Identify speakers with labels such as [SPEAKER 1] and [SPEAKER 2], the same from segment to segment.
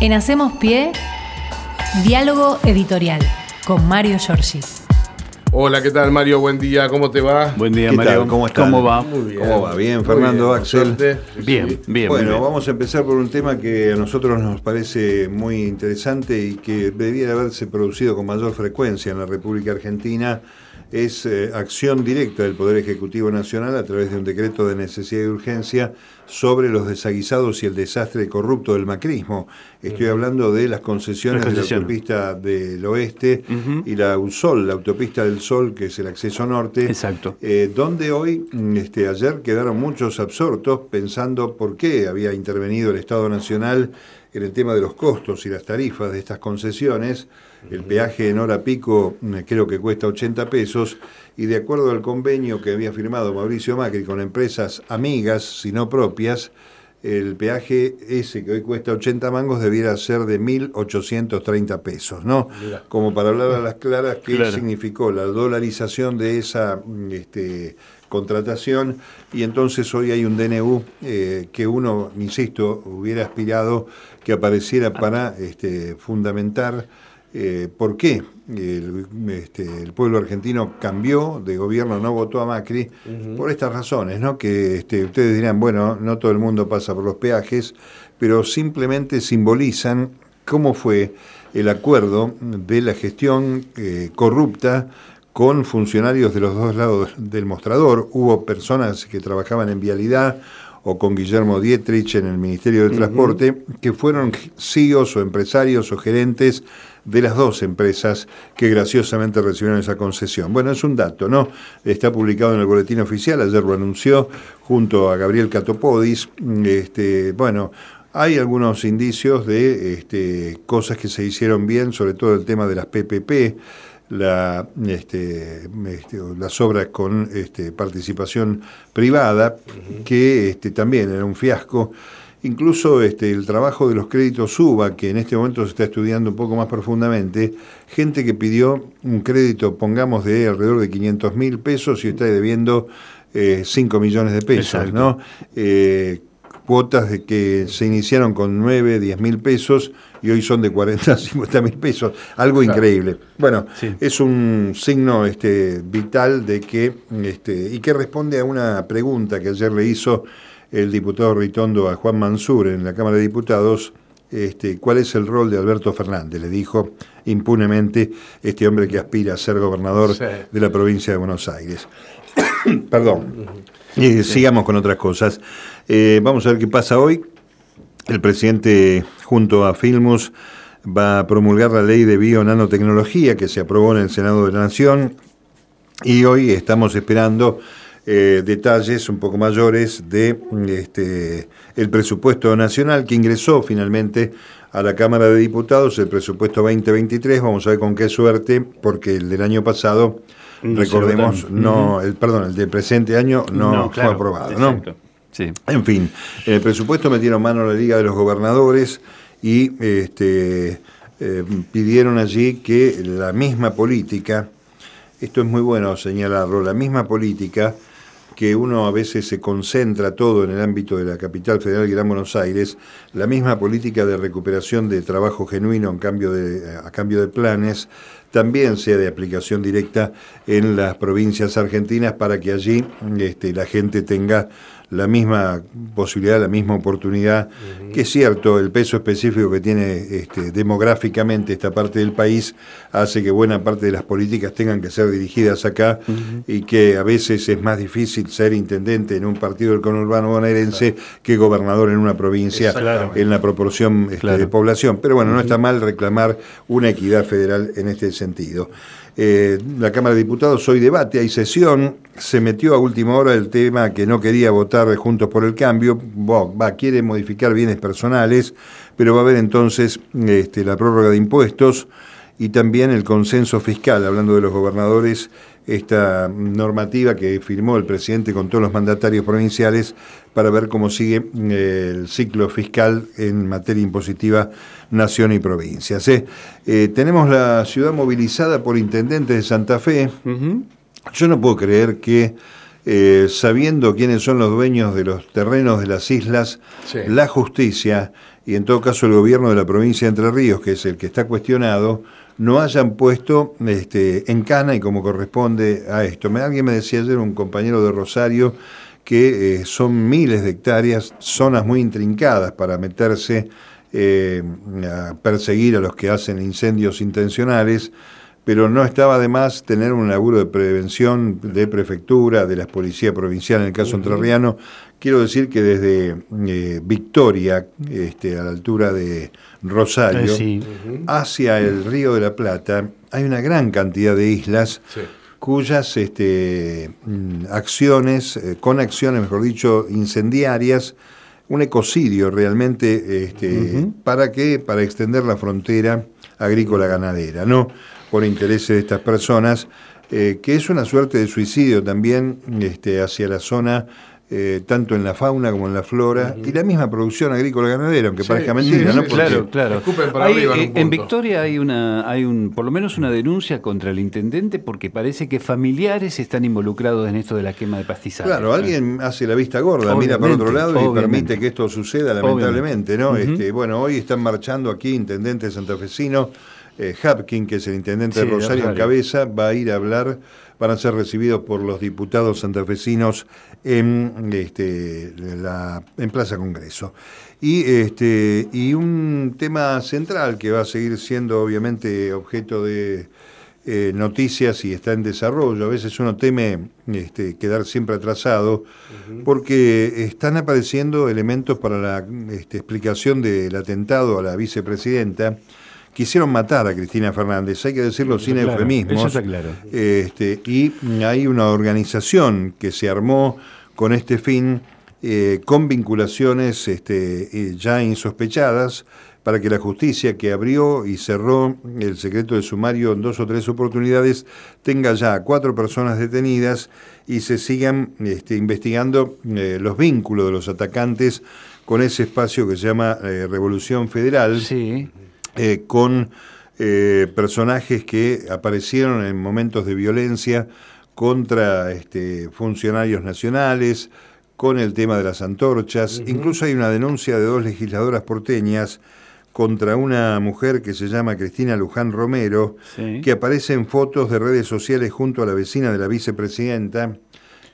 [SPEAKER 1] En Hacemos Pie, diálogo editorial con Mario Giorgi.
[SPEAKER 2] Hola, ¿qué tal Mario? Buen día, ¿cómo te va?
[SPEAKER 3] Buen día,
[SPEAKER 4] ¿Qué
[SPEAKER 3] Mario.
[SPEAKER 4] tal? ¿Cómo están?
[SPEAKER 3] ¿Cómo va?
[SPEAKER 2] Muy bien.
[SPEAKER 4] ¿Cómo va? Bien, Fernando,
[SPEAKER 2] bien,
[SPEAKER 4] Axel.
[SPEAKER 2] Sí,
[SPEAKER 3] Bien,
[SPEAKER 2] sí.
[SPEAKER 3] bien.
[SPEAKER 4] bueno,
[SPEAKER 3] bien.
[SPEAKER 4] vamos a empezar por un tema que a nosotros nos parece muy interesante y que debiera haberse producido con mayor frecuencia en la República Argentina. Es eh, acción directa del Poder Ejecutivo Nacional a través de un decreto de necesidad y urgencia sobre los desaguisados y el desastre corrupto del macrismo. Estoy hablando de las concesiones de la autopista del oeste y la USOL, la autopista del Sol, que es el acceso norte.
[SPEAKER 3] Exacto.
[SPEAKER 4] Eh, donde hoy, mm, este, ayer quedaron muchos absortos pensando por qué había intervenido el Estado Nacional en el tema de los costos y las tarifas de estas concesiones. El peaje en hora pico mm, creo que cuesta 80 pesos y de acuerdo al convenio que había firmado Mauricio Macri con empresas amigas, si no propias, el peaje ese que hoy cuesta 80 mangos debiera ser de 1.830 pesos, ¿no?
[SPEAKER 2] Mirá.
[SPEAKER 4] Como para hablar a las claras qué
[SPEAKER 3] Claro.
[SPEAKER 4] significó la dolarización de esa mm, este, contratación y entonces hoy hay un DNU eh, que uno, insisto, hubiera aspirado que apareciera para este, fundamentar eh, por qué el, este, el pueblo argentino cambió de gobierno, no votó a Macri, por estas razones, ¿no? Que este, ustedes dirán, bueno, no todo el mundo pasa por los peajes, pero simplemente simbolizan cómo fue el acuerdo de la gestión eh, corrupta con funcionarios de los dos lados del mostrador. Hubo personas que trabajaban en vialidad o con Guillermo Dietrich en el Ministerio de Transporte, que fueron CEOs o empresarios o gerentes de las dos empresas que graciosamente recibieron esa concesión. Bueno, es un dato, ¿no? Está publicado en el boletín oficial, ayer lo anunció junto a Gabriel Catopodis. Este, bueno, hay algunos indicios de este, cosas que se hicieron bien, sobre todo el tema de las PPP, la, este, este, las obras con este, participación privada, que este, también era un fiasco. Incluso este, el trabajo de los créditos UBA, que en este momento se está estudiando un poco más profundamente, gente que pidió un crédito, pongamos, de alrededor de 500 mil pesos y está debiendo eh, 5 millones de pesos,
[SPEAKER 3] Exacto.
[SPEAKER 4] ¿no? Eh, cuotas de que se iniciaron con 9, 10 mil pesos y hoy son de 40, 50 mil pesos. Algo increíble. Bueno,
[SPEAKER 3] Sí.
[SPEAKER 4] es un signo este, vital de que, este, y que responde a una pregunta que ayer le hizo el diputado Ritondo a Juan Mansur en la Cámara de Diputados. Este, ¿Cuál es el rol de Alberto Fernández? Le dijo impunemente este hombre que aspira a ser gobernador
[SPEAKER 2] Sí.
[SPEAKER 4] de la provincia de Buenos Aires. Perdón. Eh, Sigamos con otras cosas. Eh, vamos a ver qué pasa hoy. El presidente, junto a Filmus, va a promulgar la ley de bio-nanotecnología que se aprobó en el Senado de la Nación. Y hoy estamos esperando eh, detalles un poco mayores de este, el presupuesto nacional que ingresó finalmente a la Cámara de Diputados, el presupuesto 2023. Vamos a ver con qué suerte, porque el del año pasado,
[SPEAKER 3] No
[SPEAKER 4] recordemos, no, el, perdón, el del presente año no, fue
[SPEAKER 3] claro,
[SPEAKER 4] aprobado, ¿no?
[SPEAKER 3] Sí.
[SPEAKER 4] En fin, en el presupuesto metieron mano a la Liga de los Gobernadores y este, eh, pidieron allí que la misma política, esto es muy bueno señalarlo, la misma política que uno a veces se concentra todo en el ámbito de la capital federal Gran Buenos Aires, la misma política de recuperación de trabajo genuino en cambio de, a cambio de planes, también sea de aplicación directa en las provincias argentinas para que allí este, la gente tenga la misma posibilidad, la misma oportunidad, que es cierto, el peso específico que tiene este, demográficamente esta parte del país hace que buena parte de las políticas tengan que ser dirigidas acá y que a veces es más difícil ser intendente en un partido del conurbano bonaerense que gobernador en una provincia en la proporción este,
[SPEAKER 3] Claro.
[SPEAKER 4] de población. Pero bueno, no está mal reclamar una equidad federal en este sentido. Eh, la Cámara de Diputados hoy debate, hay sesión, se metió a última hora el tema que no quería votar Juntos por el Cambio, Bo- va, quiere modificar bienes personales, pero va a haber entonces este, la prórroga de impuestos y también el consenso fiscal, hablando de los gobernadores, esta normativa que firmó el presidente con todos los mandatarios provinciales para ver cómo sigue eh, el ciclo fiscal en materia impositiva nación y provincias. ¿eh? Eh, tenemos la ciudad movilizada por intendentes de Santa Fe. Yo no puedo creer que eh, sabiendo quiénes son los dueños de los terrenos de las islas,
[SPEAKER 2] Sí.
[SPEAKER 4] la justicia y en todo caso el gobierno de la provincia de Entre Ríos, que es el que está cuestionado, no hayan puesto este, en cana y como corresponde a esto. Alguien me decía ayer, un compañero de Rosario, que eh, son miles de hectáreas, zonas muy intrincadas para meterse eh, a perseguir a los que hacen incendios intencionales, pero no estaba de más tener un laburo de prevención de prefectura, de la policía provincial en el caso entrerriano. Quiero decir que desde eh, Victoria, este, a la altura de Rosario,
[SPEAKER 3] Eh, sí.
[SPEAKER 4] hacia el Río de la Plata, hay una gran cantidad de islas
[SPEAKER 2] Sí.
[SPEAKER 4] cuyas este, mm, acciones, eh, con acciones, mejor dicho, incendiarias, un ecocidio realmente, este, ¿para qué? Para extender la frontera agrícola ganadera, ¿no? Por intereses de estas personas, eh, que es una suerte de suicidio también este, hacia la zona, eh, tanto en la fauna como en la flora, y la misma producción agrícola ganadera, aunque
[SPEAKER 2] Sí,
[SPEAKER 4] parezca mentira,
[SPEAKER 2] sí,
[SPEAKER 4] ¿no? Porque-
[SPEAKER 3] Claro, claro.
[SPEAKER 2] Escupen para
[SPEAKER 3] Hay,
[SPEAKER 2] arriba en
[SPEAKER 3] eh, en. Victoria hay una, hay un, por lo menos una denuncia contra el intendente porque parece que familiares están involucrados en esto de la quema de pastizales.
[SPEAKER 4] Claro, alguien hace la vista gorda, mira para otro
[SPEAKER 3] Obviamente,
[SPEAKER 4] lado y permite que esto suceda, lamentablemente, ¿no? Este, bueno, hoy están marchando aquí intendente santafesino, eh, Hapkin, que es el intendente
[SPEAKER 3] Sí,
[SPEAKER 4] de Rosario en cabeza, va a ir a hablar, van a ser recibidos por los diputados santafesinos en, este, la, en Plaza Congreso. Y, este, y un tema central que va a seguir siendo obviamente objeto de eh, noticias y está en desarrollo. A veces uno teme este, quedar siempre atrasado porque están apareciendo elementos para la este, explicación del atentado a la vicepresidenta. Quisieron matar a Cristina Fernández, hay que decirlo sin
[SPEAKER 3] Claro,
[SPEAKER 4] eufemismos.
[SPEAKER 3] eso está claro.
[SPEAKER 4] Este, y hay una organización que se armó con este fin, eh, con vinculaciones este, eh, ya insospechadas, para que la justicia que abrió y cerró el secreto de sumario en dos o tres oportunidades tenga ya a cuatro personas detenidas y se sigan este, investigando eh, los vínculos de los atacantes con ese espacio que se llama Revolución Federal
[SPEAKER 3] Sí.
[SPEAKER 4] Eh, con eh, personajes que aparecieron en momentos de violencia contra este, funcionarios nacionales, con el tema de las antorchas. Incluso hay una denuncia de dos legisladoras porteñas contra una mujer que se llama Cristina Luján Romero,
[SPEAKER 3] Sí.
[SPEAKER 4] que aparece en fotos de redes sociales junto a la vecina de la vicepresidenta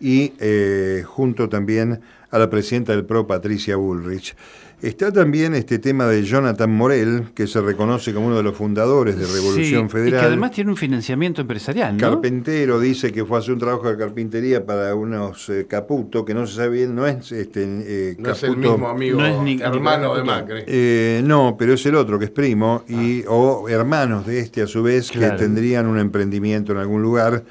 [SPEAKER 4] y eh, junto también a la presidenta del PRO, Patricia Bullrich. Está también este tema de Jonathan Morel, que se reconoce como uno de los fundadores de Revolución
[SPEAKER 3] Sí,
[SPEAKER 4] Federal.
[SPEAKER 3] Y que además tiene un financiamiento empresarial, ¿no?
[SPEAKER 4] Carpintero dice que fue a hacer un trabajo de carpintería para unos eh, Caputo, que no se sabe bien, no es este eh,
[SPEAKER 2] No es el
[SPEAKER 4] Caputo.
[SPEAKER 2] mismo amigo,
[SPEAKER 3] No es ni-
[SPEAKER 2] hermano
[SPEAKER 3] ni-
[SPEAKER 2] de Macri.
[SPEAKER 4] Eh, no, pero es el otro que es primo y o hermanos de este a su vez
[SPEAKER 3] Claro.
[SPEAKER 4] que tendrían un emprendimiento en algún lugar.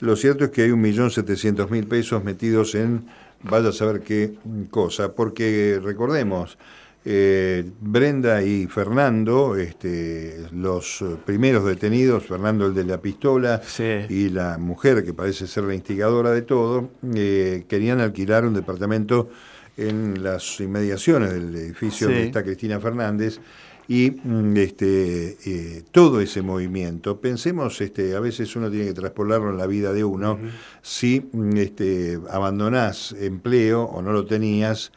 [SPEAKER 4] Lo cierto es que hay un millón setecientos mil pesos metidos en vaya a saber qué cosa, porque recordemos eh, Brenda y Fernando, este, los primeros detenidos, Fernando el de la pistola
[SPEAKER 3] Sí.
[SPEAKER 4] y la mujer que parece ser la instigadora de todo, eh, querían alquilar un departamento en las inmediaciones del edificio
[SPEAKER 3] Sí.
[SPEAKER 4] donde está Cristina Fernández y mm, este, eh, todo ese movimiento. Pensemos, este, a veces uno tiene que traspolarlo en la vida de uno, si mm, este, abandonás empleo o no lo tenías,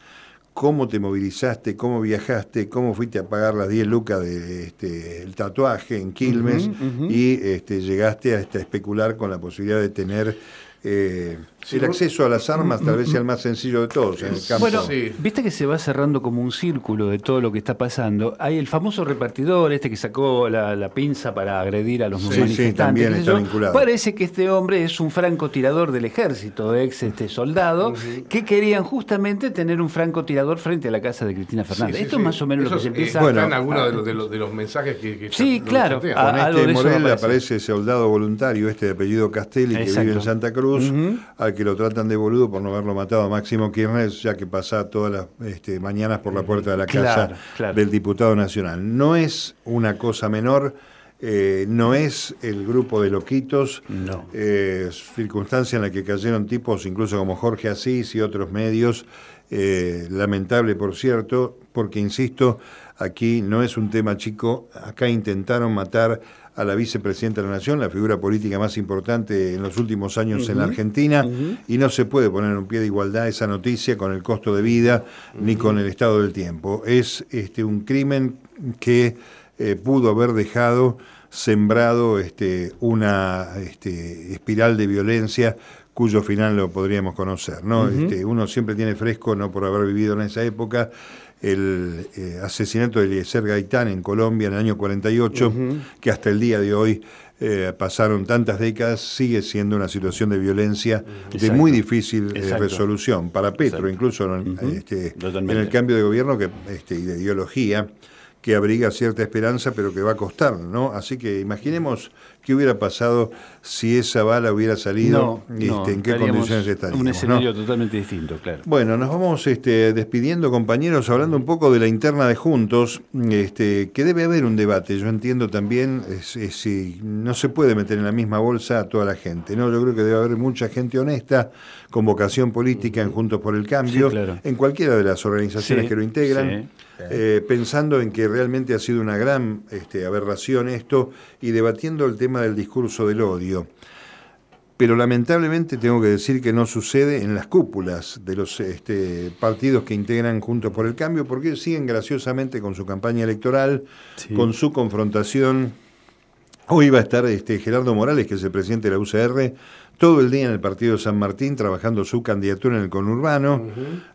[SPEAKER 4] cómo te movilizaste, cómo viajaste, cómo fuiste a pagar las 10 lucas del de, el tatuaje en Quilmes y este, llegaste a este, especular con la posibilidad de tener eh,
[SPEAKER 2] Sí,
[SPEAKER 4] el acceso a las armas, tal vez sea el más sencillo de todos en el campo.
[SPEAKER 3] Bueno,
[SPEAKER 2] Sí.
[SPEAKER 3] viste que se va cerrando como un círculo de todo lo que está pasando. Hay el famoso repartidor, este que sacó la, la pinza para agredir a los
[SPEAKER 4] Sí, sí,
[SPEAKER 3] manifestantes.
[SPEAKER 4] también está vinculado.
[SPEAKER 3] Parece que este hombre es un francotirador del ejército, ex este soldado, que querían justamente tener un francotirador frente a la casa de Cristina Fernández.
[SPEAKER 2] Sí, sí,
[SPEAKER 3] Esto
[SPEAKER 2] sí.
[SPEAKER 3] es más o menos
[SPEAKER 2] Eso
[SPEAKER 3] lo que se empieza
[SPEAKER 2] eh,
[SPEAKER 4] Bueno,
[SPEAKER 2] en algunos
[SPEAKER 3] a-
[SPEAKER 2] de los, de los, de los mensajes que, que
[SPEAKER 3] Sí, claro. Ah,
[SPEAKER 4] Con este Morel
[SPEAKER 3] aparece.
[SPEAKER 4] aparece soldado voluntario, este de apellido Castelli, que
[SPEAKER 3] Exacto.
[SPEAKER 4] vive en Santa Cruz, Al que lo tratan de boludo por no haberlo matado a Máximo Kirchner, ya que pasa todas las este, mañanas por la puerta de la casa
[SPEAKER 3] Claro, claro.
[SPEAKER 4] del diputado nacional. No es una cosa menor, eh, no es el grupo de loquitos,
[SPEAKER 3] No.
[SPEAKER 4] eh, circunstancia en la que cayeron tipos incluso como Jorge Asís y otros medios, eh, lamentable por cierto, porque insisto, aquí no es un tema chico, acá intentaron matar a la vicepresidenta de la Nación, la figura política más importante en los últimos años en la Argentina, y no se puede poner en un pie de igualdad esa noticia con el costo de vida ni con el estado del tiempo. Es este, un crimen que eh, pudo haber dejado sembrado este, una este, espiral de violencia cuyo final lo podríamos conocer. ¿no? este, uno siempre tiene fresco, no por haber vivido en esa época, el eh, asesinato de Eliezer Gaitán en Colombia en el año 48, que hasta el día de hoy eh, pasaron tantas décadas, sigue siendo una situación de violencia de muy difícil eh, resolución. Para Petro, incluso este, en el cambio de gobierno que, este, y de ideología, que abriga cierta esperanza, pero que va a costar, ¿no? Así que imaginemos qué hubiera pasado si esa bala hubiera salido, este, en qué condiciones estaríamos.
[SPEAKER 3] Un escenario totalmente distinto, claro.
[SPEAKER 4] Bueno, nos vamos este, despidiendo, compañeros, hablando un poco de la interna de Juntos, este, que debe haber un debate. Yo entiendo también si no se puede meter en la misma bolsa a toda la gente, ¿no? Yo creo que debe haber mucha gente honesta, con vocación política en Juntos por el Cambio, en cualquiera de las organizaciones que lo integran. Eh, pensando en que realmente ha sido una gran este, aberración esto y debatiendo el tema del discurso del odio. Pero lamentablemente tengo que decir que no sucede en las cúpulas de los este, partidos que integran Juntos por el Cambio, porque siguen graciosamente con su campaña electoral, con su confrontación. Hoy va a estar este, Gerardo Morales, que es el presidente de la UCR, todo el día en el partido de San Martín trabajando su candidatura en el conurbano.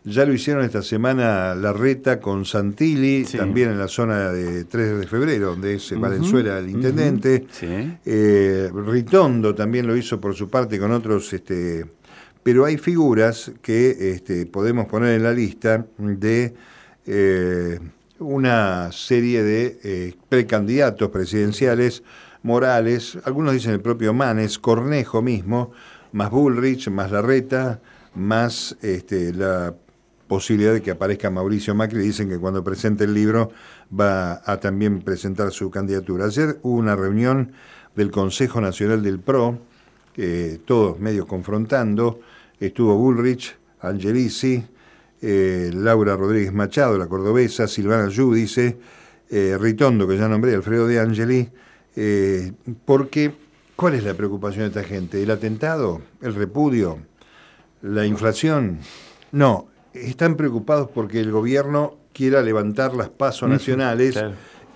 [SPEAKER 4] Ya lo hicieron esta semana la reta con Santilli, también en la zona de 3 de febrero, donde es Valenzuela el intendente. Eh, Ritondo también lo hizo por su parte con otros. Este, pero hay figuras que este, podemos poner en la lista de eh, una serie de eh, precandidatos presidenciales Morales, algunos dicen el propio Manes, Cornejo mismo, más Bullrich, más Larreta, más este, la posibilidad de que aparezca Mauricio Macri. Dicen que cuando presente el libro va a también presentar su candidatura. Ayer hubo una reunión del Consejo Nacional del PRO, todos medio confrontando. Estuvo Bullrich, Angelici, eh, Laura Rodríguez Machado, la cordobesa, Silvana Yudice, eh, Ritondo, que ya nombré, Alfredo de Angeli, eh, porque, ¿cuál es la preocupación de esta gente? ¿El atentado? ¿El repudio? ¿La inflación? No, están preocupados porque el gobierno quiera levantar las pasos nacionales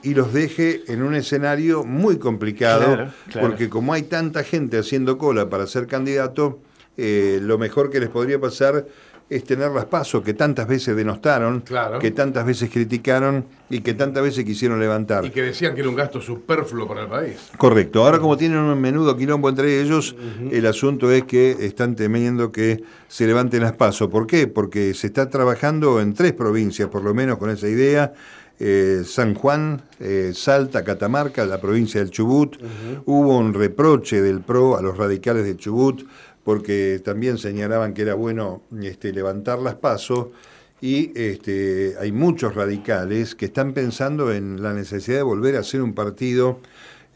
[SPEAKER 4] y los deje en un escenario muy complicado, porque como hay tanta gente haciendo cola para ser candidato, eh, lo mejor que les podría pasar es tener las pasos que tantas veces denostaron, que tantas veces criticaron y que tantas veces quisieron levantar.
[SPEAKER 2] Y que decían que era un gasto superfluo para el país.
[SPEAKER 4] Correcto. Ahora como tienen un menudo quilombo entre ellos, el asunto es que están temiendo que se levanten las pasos. ¿Por qué? Porque se está trabajando en tres provincias, por lo menos con esa idea. Eh, San Juan, eh, Salta, Catamarca, la provincia del Chubut. Hubo un reproche del PRO a los radicales de Chubut porque también señalaban que era bueno este, levantar las pasos y este, hay muchos radicales que están pensando en la necesidad de volver a ser un partido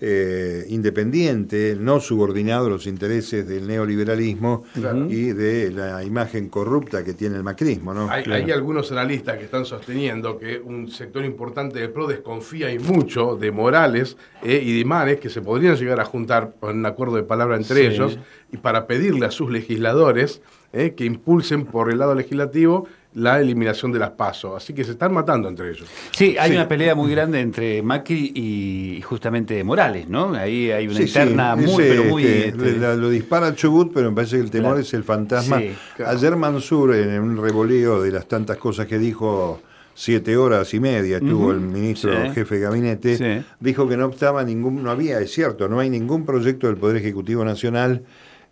[SPEAKER 4] eh, independiente, no subordinado a los intereses del neoliberalismo y de la imagen corrupta que tiene el macrismo. ¿no?
[SPEAKER 2] Hay, algunos analistas que están sosteniendo que un sector importante del PRO desconfía y mucho de Morales eh, y de Manes, que se podrían llegar a juntar con un acuerdo de palabra entre ellos, y para pedirle a sus legisladores eh, que impulsen por el lado legislativo la eliminación de las pasos. Así que se están matando entre ellos.
[SPEAKER 3] Sí, hay una pelea muy grande entre Macri y justamente Morales, ¿no? Ahí hay una interna muy, pero muy...
[SPEAKER 4] Este, lo dispara Chubut, pero me parece que el temor es el fantasma. Ayer Mansur, en un revolío de las tantas cosas que dijo siete horas y media estuvo el ministro jefe de gabinete, dijo que no estaba ningún, no había, es cierto, no hay ningún proyecto del Poder Ejecutivo Nacional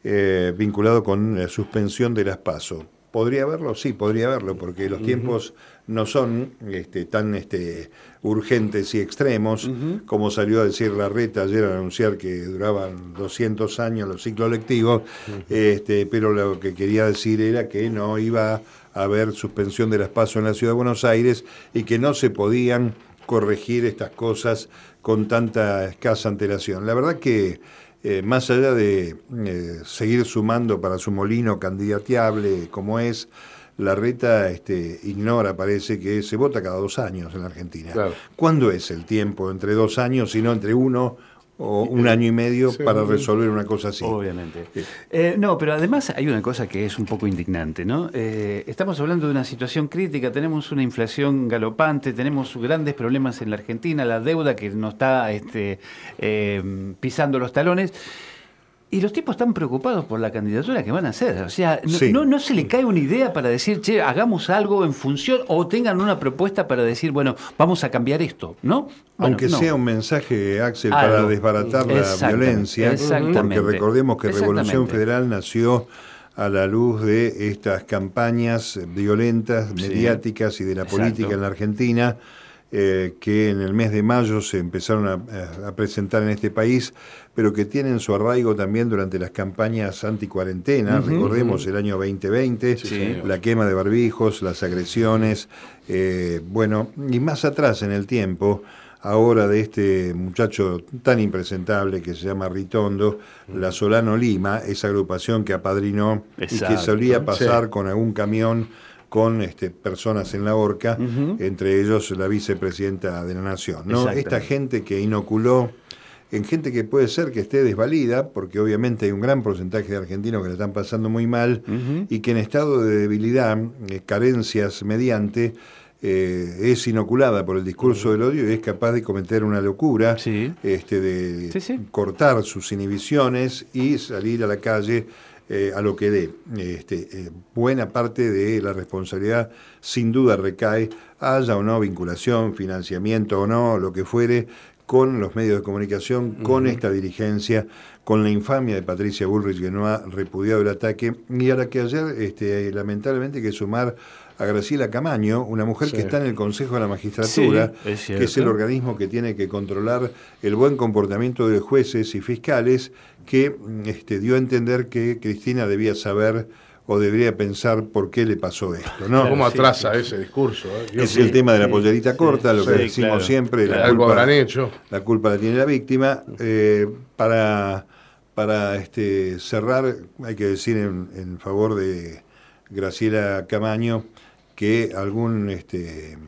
[SPEAKER 4] eh, vinculado con la suspensión de las pasos. ¿Podría haberlo? Sí, podría haberlo, porque los tiempos no son este, tan este, urgentes y extremos como salió a decir la reta ayer a anunciar que duraban 200 años los ciclos lectivos, este, pero lo que quería decir era que no iba a haber suspensión de las pasos en la Ciudad de Buenos Aires y que no se podían corregir estas cosas con tanta escasa antelación. La verdad que eh, más allá de eh, seguir sumando para su molino candidateable como es, la reta este, ignora, parece que se vota cada dos años en la Argentina. ¿Cuándo es el tiempo entre dos años, y no entre uno o un año y medio
[SPEAKER 2] Sí.
[SPEAKER 4] para resolver una cosa así.
[SPEAKER 3] Obviamente. Eh, no, pero además hay una cosa que es un poco indignante, ¿no? Eh, estamos hablando de una situación crítica, tenemos una inflación galopante, tenemos grandes problemas en la Argentina, la deuda que nos está este, eh, pisando los talones. Y los tipos están preocupados por la candidatura que van a hacer. O sea, no,
[SPEAKER 4] Sí.
[SPEAKER 3] no, no se le cae una idea para decir, che, hagamos algo en función, o tengan una propuesta para decir, bueno, vamos a cambiar esto, ¿no? Bueno,
[SPEAKER 4] Aunque
[SPEAKER 3] no.
[SPEAKER 4] sea un mensaje, Axel,
[SPEAKER 3] Algo.
[SPEAKER 4] para desbaratar la violencia, porque recordemos que Revolución. Federal nació a la luz de estas campañas violentas,
[SPEAKER 3] Sí.
[SPEAKER 4] mediáticas y de la
[SPEAKER 3] Exacto.
[SPEAKER 4] política en la Argentina, eh, que en el mes de mayo se empezaron a, a presentar en este país, pero que tienen su arraigo también durante las campañas anticuarentena. Recordemos el año 2020,
[SPEAKER 3] Sí.
[SPEAKER 4] la quema de barbijos, las agresiones, eh, bueno, y más atrás en el tiempo, ahora de este muchacho tan impresentable que se llama Ritondo, la Solano Lima, esa agrupación que apadrinó y que solía pasar
[SPEAKER 2] Sí.
[SPEAKER 4] con algún camión con este, personas en la horca, entre ellos la vicepresidenta de la Nación. Esta gente que inoculó en gente que puede ser que esté desvalida, porque obviamente hay un gran porcentaje de argentinos que la están pasando muy mal y que en estado de debilidad, eh, carencias mediante, eh, es inoculada por el discurso del odio y es capaz de cometer una locura,
[SPEAKER 3] Sí.
[SPEAKER 4] este, de
[SPEAKER 3] Sí, sí.
[SPEAKER 4] cortar sus inhibiciones y salir a la calle eh, a lo que dé. Este, eh, buena parte de la responsabilidad sin duda recae, haya o no vinculación, financiamiento o no, lo que fuere, con los medios de comunicación, con esta dirigencia, con la infamia de Patricia Bullrich que no ha repudiado el ataque, y a la que ayer este, lamentablemente hay que sumar a Graciela Camaño, una mujer
[SPEAKER 2] Sí.
[SPEAKER 4] que está en el Consejo de la Magistratura,
[SPEAKER 3] Sí, es
[SPEAKER 4] que es el organismo que tiene que controlar el buen comportamiento de jueces y fiscales, que mm, este, dio a entender que Cristina debía saber o debería pensar por qué le pasó esto. ¿no?
[SPEAKER 2] ¿Cómo
[SPEAKER 3] sí,
[SPEAKER 2] atrasa ese discurso? eh?
[SPEAKER 4] Es el tema de la pollerita
[SPEAKER 3] sí,
[SPEAKER 4] corta, lo que
[SPEAKER 3] sí,
[SPEAKER 4] decimos
[SPEAKER 3] claro,
[SPEAKER 4] siempre, la,
[SPEAKER 2] Algo
[SPEAKER 4] culpa,
[SPEAKER 2] habrán hecho.
[SPEAKER 4] la culpa la tiene la víctima. Eh, para para este, cerrar, hay que decir en, en favor de Graciela Camaño que algún este,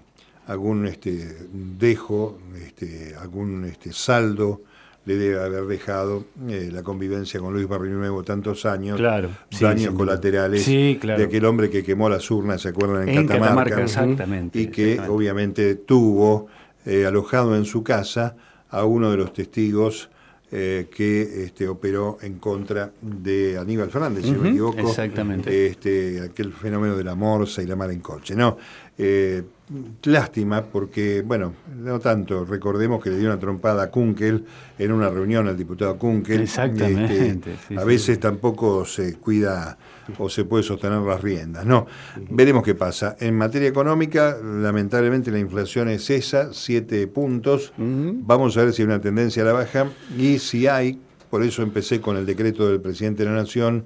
[SPEAKER 4] algún este, dejo, este, algún este, saldo le debe haber dejado eh, la convivencia con Luis Barrinuevo tantos años,
[SPEAKER 3] Claro,
[SPEAKER 4] daños colaterales
[SPEAKER 3] Sí, claro.
[SPEAKER 4] de aquel hombre que quemó las urnas, ¿se acuerdan? En,
[SPEAKER 3] En Catamarca,
[SPEAKER 4] Catamarca,
[SPEAKER 3] exactamente,
[SPEAKER 4] y que
[SPEAKER 3] exactamente.
[SPEAKER 4] obviamente tuvo eh, alojado en su casa a uno de los testigos eh, que este, operó en contra de Aníbal Fernández, si no me equivoco.
[SPEAKER 3] exactamente.
[SPEAKER 4] Este, aquel fenómeno de la morsa y la mar en coche. No, eh, lástima porque, bueno, no tanto, recordemos que le dio una trompada a Kunkel en una reunión al diputado Kunkel.
[SPEAKER 3] Exactamente,
[SPEAKER 4] Este,
[SPEAKER 3] sí,
[SPEAKER 4] a
[SPEAKER 3] sí.
[SPEAKER 4] veces tampoco se cuida o se puede sostener las riendas. No, veremos qué pasa. En materia económica, lamentablemente la inflación es esa, siete puntos. Vamos a ver si hay una tendencia a la baja y si hay, por eso empecé con el decreto del presidente de la Nación,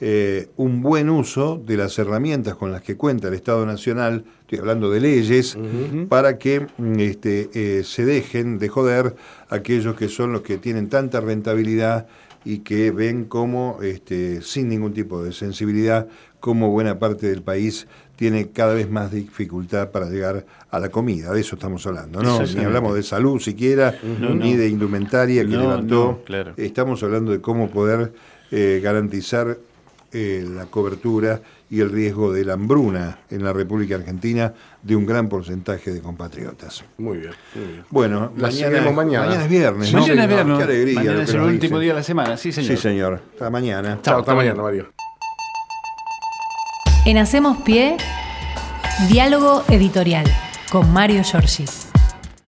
[SPEAKER 4] eh, un buen uso de las herramientas con las que cuenta el Estado Nacional, estoy hablando de leyes, para que mm, este, eh, se dejen de joder aquellos que son los que tienen tanta rentabilidad y que ven como, este, sin ningún tipo de sensibilidad, como buena parte del país tiene cada vez más dificultad para llegar a la comida. De eso estamos hablando, ¿no? Ni hablamos de salud siquiera, ni de indumentaria que
[SPEAKER 3] No,
[SPEAKER 4] levantó.
[SPEAKER 3] no, claro.
[SPEAKER 4] Estamos hablando de cómo poder eh, garantizar eh, la cobertura y el riesgo de la hambruna en la República Argentina de un gran porcentaje de compatriotas.
[SPEAKER 2] Muy bien, muy bien.
[SPEAKER 4] Bueno, mañana,
[SPEAKER 2] mañana.
[SPEAKER 4] es viernes, ¿no?
[SPEAKER 3] Mañana es viernes.
[SPEAKER 4] Qué alegría.
[SPEAKER 3] Mañana es el último
[SPEAKER 4] dicen.
[SPEAKER 3] día de la semana, sí señor.
[SPEAKER 4] Sí, señor. Hasta mañana.
[SPEAKER 2] Chao, hasta mañana, Mario.
[SPEAKER 1] En Hacemos Pie, diálogo editorial con Mario Giorgi.